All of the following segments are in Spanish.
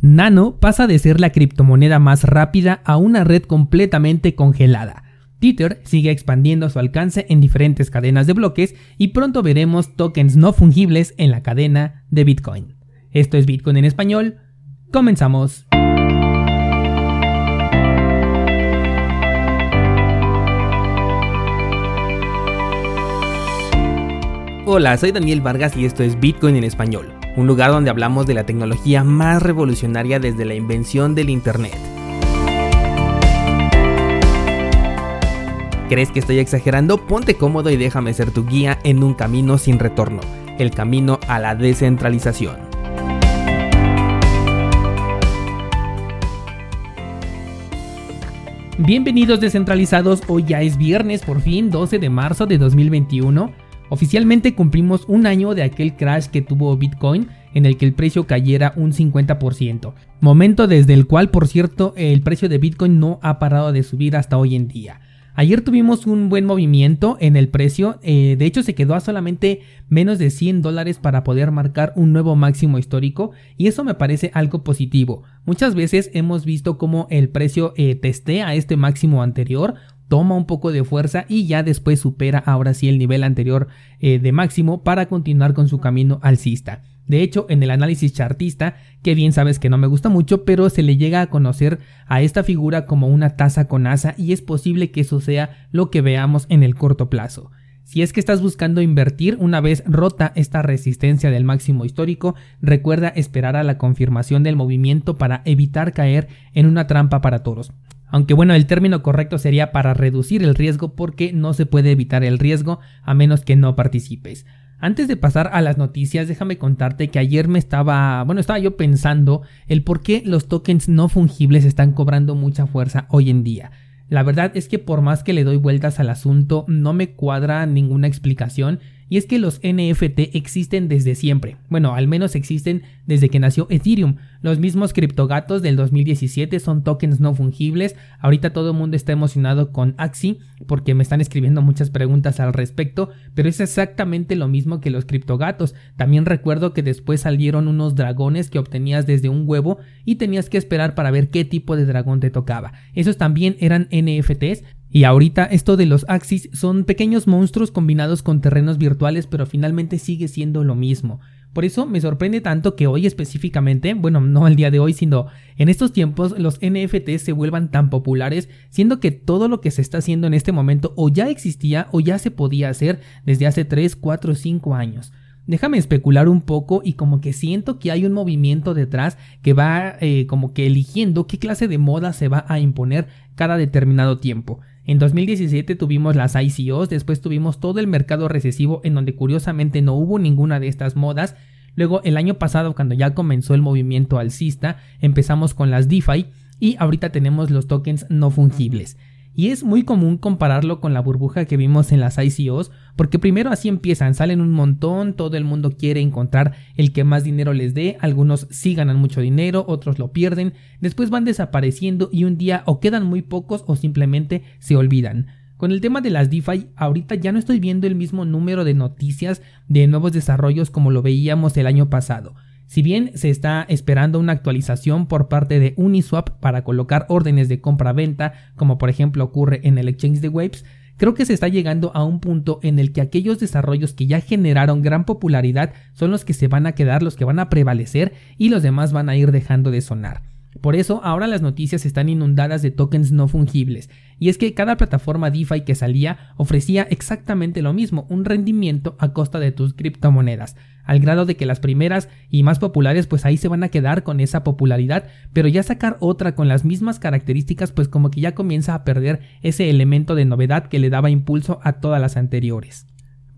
Nano pasa de ser la criptomoneda más rápida a una red completamente congelada. Tether sigue expandiendo su alcance en diferentes cadenas de bloques y pronto veremos tokens no fungibles en la cadena de Bitcoin. Esto es Bitcoin en español. Comenzamos. Hola, soy Daniel Vargas y esto es Bitcoin en español un lugar donde hablamos de la tecnología más revolucionaria desde la invención del Internet. ¿Crees que estoy exagerando? Ponte cómodo y déjame ser tu guía en un camino sin retorno, el camino a la descentralización. Bienvenidos descentralizados, hoy ya es viernes por fin 12 de marzo de 2021 Oficialmente cumplimos un año de aquel crash que tuvo Bitcoin en el que el precio cayera un 50%, momento desde el cual por cierto el precio de Bitcoin no ha parado de subir hasta hoy en día. Ayer tuvimos un buen movimiento en el precio, eh, de hecho se quedó a solamente menos de 100 dólares para poder marcar un nuevo máximo histórico y eso me parece algo positivo. Muchas veces hemos visto cómo el precio eh, testea este máximo anterior toma un poco de fuerza y ya después supera ahora sí el nivel anterior eh, de máximo para continuar con su camino alcista. De hecho, en el análisis chartista, que bien sabes que no me gusta mucho, pero se le llega a conocer a esta figura como una taza con asa y es posible que eso sea lo que veamos en el corto plazo. Si es que estás buscando invertir una vez rota esta resistencia del máximo histórico, recuerda esperar a la confirmación del movimiento para evitar caer en una trampa para toros. Aunque bueno, el término correcto sería para reducir el riesgo porque no se puede evitar el riesgo a menos que no participes. Antes de pasar a las noticias, déjame contarte que ayer me estaba, bueno, estaba yo pensando el por qué los tokens no fungibles están cobrando mucha fuerza hoy en día. La verdad es que por más que le doy vueltas al asunto, no me cuadra ninguna explicación y es que los NFT existen desde siempre. Bueno, al menos existen desde que nació Ethereum. Los mismos criptogatos del 2017 son tokens no fungibles. Ahorita todo el mundo está emocionado con Axi porque me están escribiendo muchas preguntas al respecto, pero es exactamente lo mismo que los criptogatos. También recuerdo que después salieron unos dragones que obtenías desde un huevo y tenías que esperar para ver qué tipo de dragón te tocaba. Esos también eran NFTs, y ahorita esto de los Axis son pequeños monstruos combinados con terrenos virtuales, pero finalmente sigue siendo lo mismo. Por eso me sorprende tanto que hoy específicamente, bueno, no el día de hoy, sino en estos tiempos los NFTs se vuelvan tan populares, siendo que todo lo que se está haciendo en este momento o ya existía o ya se podía hacer desde hace 3, 4, 5 años. Déjame especular un poco y como que siento que hay un movimiento detrás que va eh, como que eligiendo qué clase de moda se va a imponer cada determinado tiempo. En 2017 tuvimos las ICOs, después tuvimos todo el mercado recesivo en donde curiosamente no hubo ninguna de estas modas. Luego el año pasado cuando ya comenzó el movimiento alcista empezamos con las DeFi y ahorita tenemos los tokens no fungibles. Y es muy común compararlo con la burbuja que vimos en las ICOs, porque primero así empiezan, salen un montón, todo el mundo quiere encontrar el que más dinero les dé, algunos sí ganan mucho dinero, otros lo pierden, después van desapareciendo y un día o quedan muy pocos o simplemente se olvidan. Con el tema de las DeFi, ahorita ya no estoy viendo el mismo número de noticias de nuevos desarrollos como lo veíamos el año pasado. Si bien se está esperando una actualización por parte de Uniswap para colocar órdenes de compra-venta, como por ejemplo ocurre en el exchange de Waves, creo que se está llegando a un punto en el que aquellos desarrollos que ya generaron gran popularidad son los que se van a quedar, los que van a prevalecer y los demás van a ir dejando de sonar. Por eso ahora las noticias están inundadas de tokens no fungibles, y es que cada plataforma DeFi que salía ofrecía exactamente lo mismo, un rendimiento a costa de tus criptomonedas, al grado de que las primeras y más populares pues ahí se van a quedar con esa popularidad, pero ya sacar otra con las mismas características pues como que ya comienza a perder ese elemento de novedad que le daba impulso a todas las anteriores.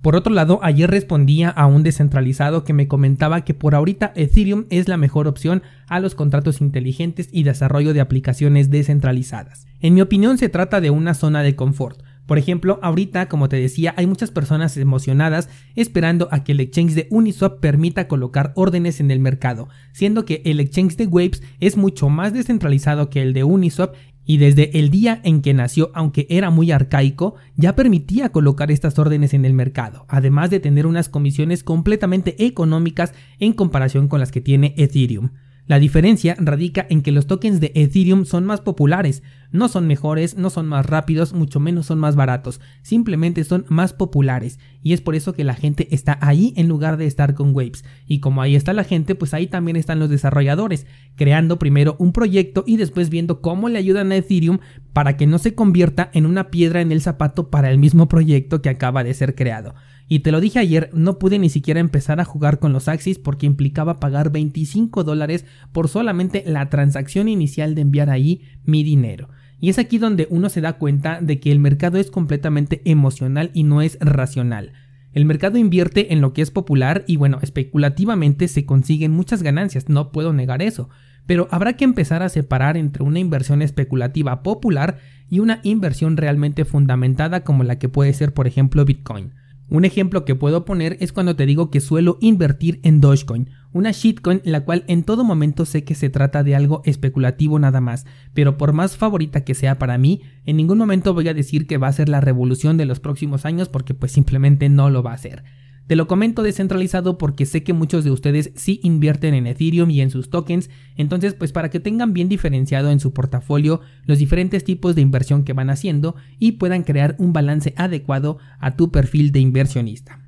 Por otro lado, ayer respondía a un descentralizado que me comentaba que por ahorita Ethereum es la mejor opción a los contratos inteligentes y desarrollo de aplicaciones descentralizadas. En mi opinión se trata de una zona de confort. Por ejemplo, ahorita, como te decía, hay muchas personas emocionadas esperando a que el exchange de Uniswap permita colocar órdenes en el mercado, siendo que el exchange de Waves es mucho más descentralizado que el de Uniswap y desde el día en que nació, aunque era muy arcaico, ya permitía colocar estas órdenes en el mercado, además de tener unas comisiones completamente económicas en comparación con las que tiene Ethereum. La diferencia radica en que los tokens de Ethereum son más populares, no son mejores, no son más rápidos, mucho menos son más baratos, simplemente son más populares y es por eso que la gente está ahí en lugar de estar con Waves. Y como ahí está la gente, pues ahí también están los desarrolladores, creando primero un proyecto y después viendo cómo le ayudan a Ethereum para que no se convierta en una piedra en el zapato para el mismo proyecto que acaba de ser creado. Y te lo dije ayer, no pude ni siquiera empezar a jugar con los Axis porque implicaba pagar 25 dólares por solamente la transacción inicial de enviar ahí mi dinero. Y es aquí donde uno se da cuenta de que el mercado es completamente emocional y no es racional. El mercado invierte en lo que es popular y bueno, especulativamente se consiguen muchas ganancias, no puedo negar eso, pero habrá que empezar a separar entre una inversión especulativa popular y una inversión realmente fundamentada como la que puede ser por ejemplo Bitcoin. Un ejemplo que puedo poner es cuando te digo que suelo invertir en Dogecoin, una shitcoin la cual en todo momento sé que se trata de algo especulativo nada más, pero por más favorita que sea para mí, en ningún momento voy a decir que va a ser la revolución de los próximos años porque pues simplemente no lo va a ser. Te lo comento descentralizado porque sé que muchos de ustedes sí invierten en Ethereum y en sus tokens, entonces pues para que tengan bien diferenciado en su portafolio los diferentes tipos de inversión que van haciendo y puedan crear un balance adecuado a tu perfil de inversionista.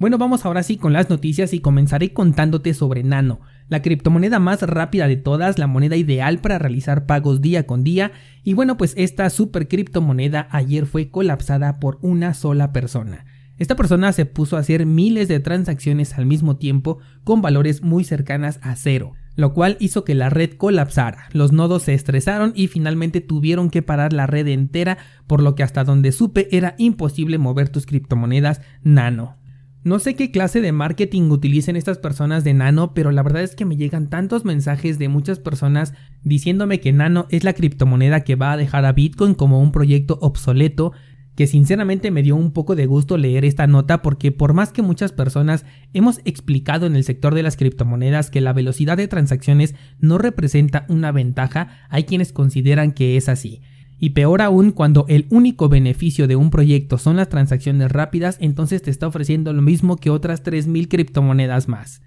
Bueno, vamos ahora sí con las noticias y comenzaré contándote sobre Nano, la criptomoneda más rápida de todas, la moneda ideal para realizar pagos día con día, y bueno, pues esta super criptomoneda ayer fue colapsada por una sola persona. Esta persona se puso a hacer miles de transacciones al mismo tiempo con valores muy cercanas a cero, lo cual hizo que la red colapsara. Los nodos se estresaron y finalmente tuvieron que parar la red entera, por lo que hasta donde supe era imposible mover tus criptomonedas nano. No sé qué clase de marketing utilicen estas personas de Nano, pero la verdad es que me llegan tantos mensajes de muchas personas diciéndome que Nano es la criptomoneda que va a dejar a Bitcoin como un proyecto obsoleto, que sinceramente me dio un poco de gusto leer esta nota porque por más que muchas personas hemos explicado en el sector de las criptomonedas que la velocidad de transacciones no representa una ventaja, hay quienes consideran que es así. Y peor aún cuando el único beneficio de un proyecto son las transacciones rápidas, entonces te está ofreciendo lo mismo que otras 3.000 criptomonedas más.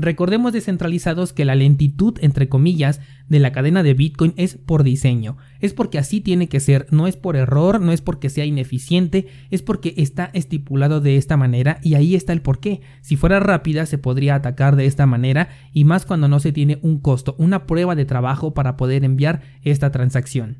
Recordemos descentralizados que la lentitud, entre comillas, de la cadena de Bitcoin es por diseño. Es porque así tiene que ser, no es por error, no es porque sea ineficiente, es porque está estipulado de esta manera y ahí está el porqué. Si fuera rápida se podría atacar de esta manera y más cuando no se tiene un costo, una prueba de trabajo para poder enviar esta transacción.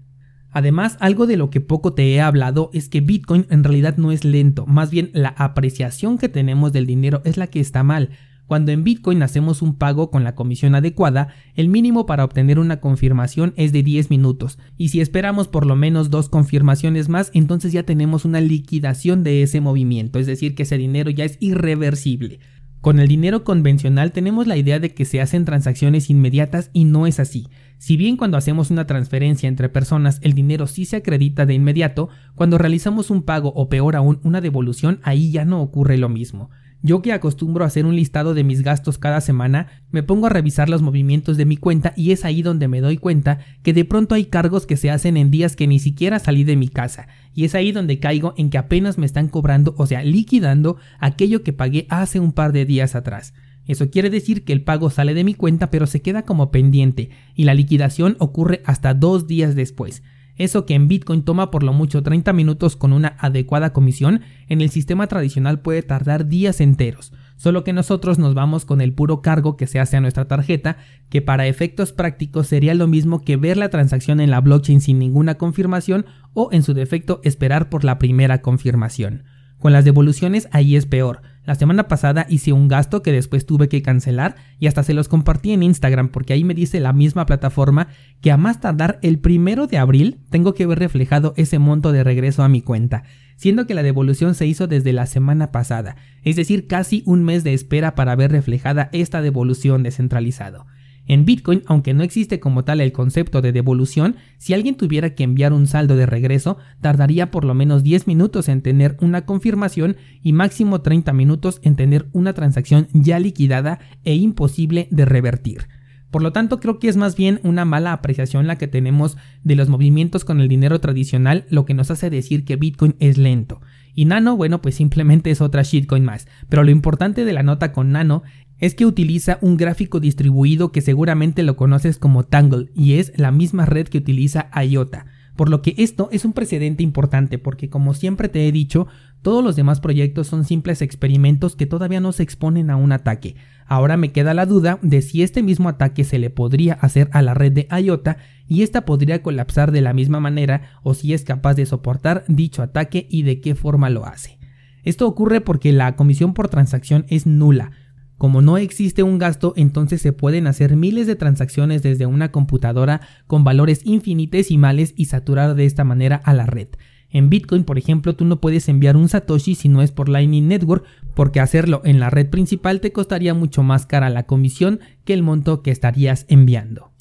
Además, algo de lo que poco te he hablado es que Bitcoin en realidad no es lento, más bien la apreciación que tenemos del dinero es la que está mal. Cuando en Bitcoin hacemos un pago con la comisión adecuada, el mínimo para obtener una confirmación es de 10 minutos, y si esperamos por lo menos dos confirmaciones más, entonces ya tenemos una liquidación de ese movimiento, es decir, que ese dinero ya es irreversible. Con el dinero convencional tenemos la idea de que se hacen transacciones inmediatas y no es así. Si bien cuando hacemos una transferencia entre personas el dinero sí se acredita de inmediato, cuando realizamos un pago o peor aún una devolución ahí ya no ocurre lo mismo. Yo que acostumbro a hacer un listado de mis gastos cada semana, me pongo a revisar los movimientos de mi cuenta y es ahí donde me doy cuenta que de pronto hay cargos que se hacen en días que ni siquiera salí de mi casa. Y es ahí donde caigo en que apenas me están cobrando, o sea, liquidando aquello que pagué hace un par de días atrás. Eso quiere decir que el pago sale de mi cuenta pero se queda como pendiente y la liquidación ocurre hasta dos días después. Eso que en Bitcoin toma por lo mucho 30 minutos con una adecuada comisión, en el sistema tradicional puede tardar días enteros, solo que nosotros nos vamos con el puro cargo que se hace a nuestra tarjeta, que para efectos prácticos sería lo mismo que ver la transacción en la blockchain sin ninguna confirmación o en su defecto esperar por la primera confirmación. Con las devoluciones ahí es peor. La semana pasada hice un gasto que después tuve que cancelar y hasta se los compartí en Instagram porque ahí me dice la misma plataforma que a más tardar el primero de abril tengo que ver reflejado ese monto de regreso a mi cuenta, siendo que la devolución se hizo desde la semana pasada, es decir, casi un mes de espera para ver reflejada esta devolución descentralizado. En Bitcoin, aunque no existe como tal el concepto de devolución, si alguien tuviera que enviar un saldo de regreso, tardaría por lo menos 10 minutos en tener una confirmación y máximo 30 minutos en tener una transacción ya liquidada e imposible de revertir. Por lo tanto, creo que es más bien una mala apreciación la que tenemos de los movimientos con el dinero tradicional, lo que nos hace decir que Bitcoin es lento. Y Nano, bueno, pues simplemente es otra shitcoin más. Pero lo importante de la nota con Nano es que utiliza un gráfico distribuido que seguramente lo conoces como Tangle y es la misma red que utiliza IOTA. Por lo que esto es un precedente importante porque como siempre te he dicho, todos los demás proyectos son simples experimentos que todavía no se exponen a un ataque. Ahora me queda la duda de si este mismo ataque se le podría hacer a la red de IOTA y esta podría colapsar de la misma manera o si es capaz de soportar dicho ataque y de qué forma lo hace. Esto ocurre porque la comisión por transacción es nula, como no existe un gasto, entonces se pueden hacer miles de transacciones desde una computadora con valores infinitesimales y saturar de esta manera a la red. En Bitcoin, por ejemplo, tú no puedes enviar un Satoshi si no es por Lightning Network, porque hacerlo en la red principal te costaría mucho más cara la comisión que el monto que estarías enviando.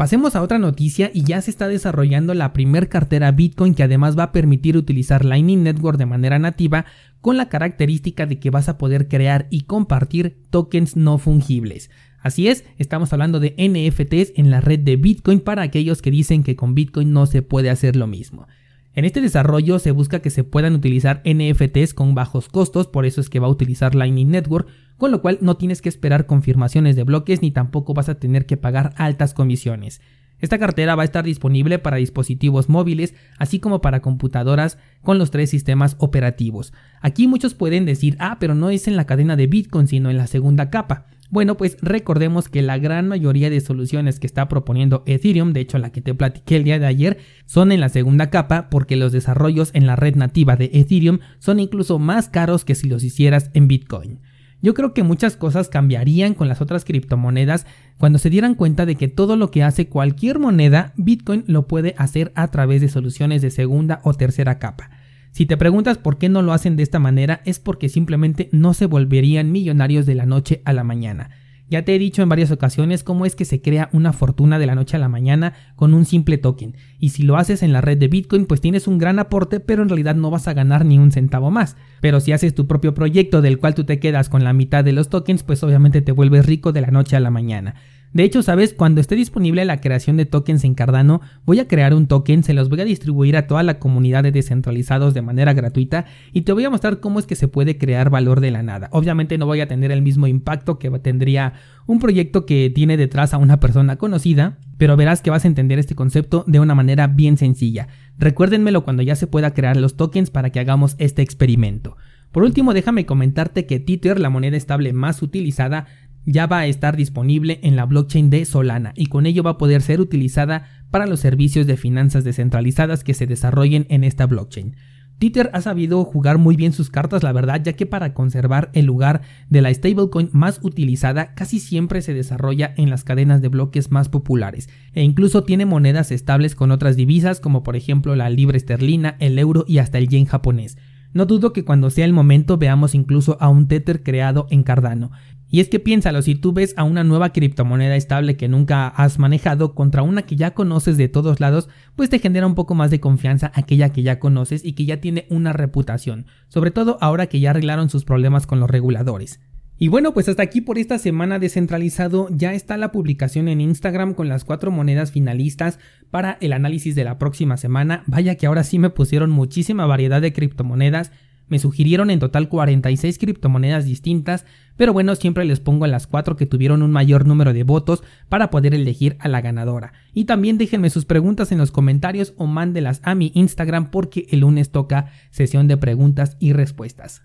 Pasemos a otra noticia y ya se está desarrollando la primer cartera Bitcoin que además va a permitir utilizar Lightning Network de manera nativa con la característica de que vas a poder crear y compartir tokens no fungibles. Así es, estamos hablando de NFTs en la red de Bitcoin para aquellos que dicen que con Bitcoin no se puede hacer lo mismo. En este desarrollo se busca que se puedan utilizar NFTs con bajos costos, por eso es que va a utilizar Lightning Network, con lo cual no tienes que esperar confirmaciones de bloques ni tampoco vas a tener que pagar altas comisiones. Esta cartera va a estar disponible para dispositivos móviles, así como para computadoras con los tres sistemas operativos. Aquí muchos pueden decir, ah, pero no es en la cadena de Bitcoin, sino en la segunda capa. Bueno, pues recordemos que la gran mayoría de soluciones que está proponiendo Ethereum, de hecho la que te platiqué el día de ayer, son en la segunda capa porque los desarrollos en la red nativa de Ethereum son incluso más caros que si los hicieras en Bitcoin. Yo creo que muchas cosas cambiarían con las otras criptomonedas cuando se dieran cuenta de que todo lo que hace cualquier moneda, Bitcoin lo puede hacer a través de soluciones de segunda o tercera capa. Si te preguntas por qué no lo hacen de esta manera es porque simplemente no se volverían millonarios de la noche a la mañana. Ya te he dicho en varias ocasiones cómo es que se crea una fortuna de la noche a la mañana con un simple token. Y si lo haces en la red de Bitcoin, pues tienes un gran aporte, pero en realidad no vas a ganar ni un centavo más. Pero si haces tu propio proyecto del cual tú te quedas con la mitad de los tokens, pues obviamente te vuelves rico de la noche a la mañana. De hecho, sabes, cuando esté disponible la creación de tokens en Cardano, voy a crear un token, se los voy a distribuir a toda la comunidad de descentralizados de manera gratuita y te voy a mostrar cómo es que se puede crear valor de la nada. Obviamente no voy a tener el mismo impacto que tendría un proyecto que tiene detrás a una persona conocida, pero verás que vas a entender este concepto de una manera bien sencilla. Recuérdenmelo cuando ya se pueda crear los tokens para que hagamos este experimento. Por último, déjame comentarte que Tether, la moneda estable más utilizada, ya va a estar disponible en la blockchain de Solana y con ello va a poder ser utilizada para los servicios de finanzas descentralizadas que se desarrollen en esta blockchain. Tether ha sabido jugar muy bien sus cartas, la verdad, ya que para conservar el lugar de la stablecoin más utilizada casi siempre se desarrolla en las cadenas de bloques más populares e incluso tiene monedas estables con otras divisas como por ejemplo la libra esterlina, el euro y hasta el yen japonés. No dudo que cuando sea el momento veamos incluso a un Tether creado en Cardano. Y es que piénsalo, si tú ves a una nueva criptomoneda estable que nunca has manejado contra una que ya conoces de todos lados, pues te genera un poco más de confianza aquella que ya conoces y que ya tiene una reputación, sobre todo ahora que ya arreglaron sus problemas con los reguladores. Y bueno, pues hasta aquí por esta semana descentralizado ya está la publicación en Instagram con las cuatro monedas finalistas para el análisis de la próxima semana. Vaya que ahora sí me pusieron muchísima variedad de criptomonedas. Me sugirieron en total 46 criptomonedas distintas, pero bueno, siempre les pongo las cuatro que tuvieron un mayor número de votos para poder elegir a la ganadora. Y también déjenme sus preguntas en los comentarios o mándelas a mi Instagram porque el lunes toca sesión de preguntas y respuestas.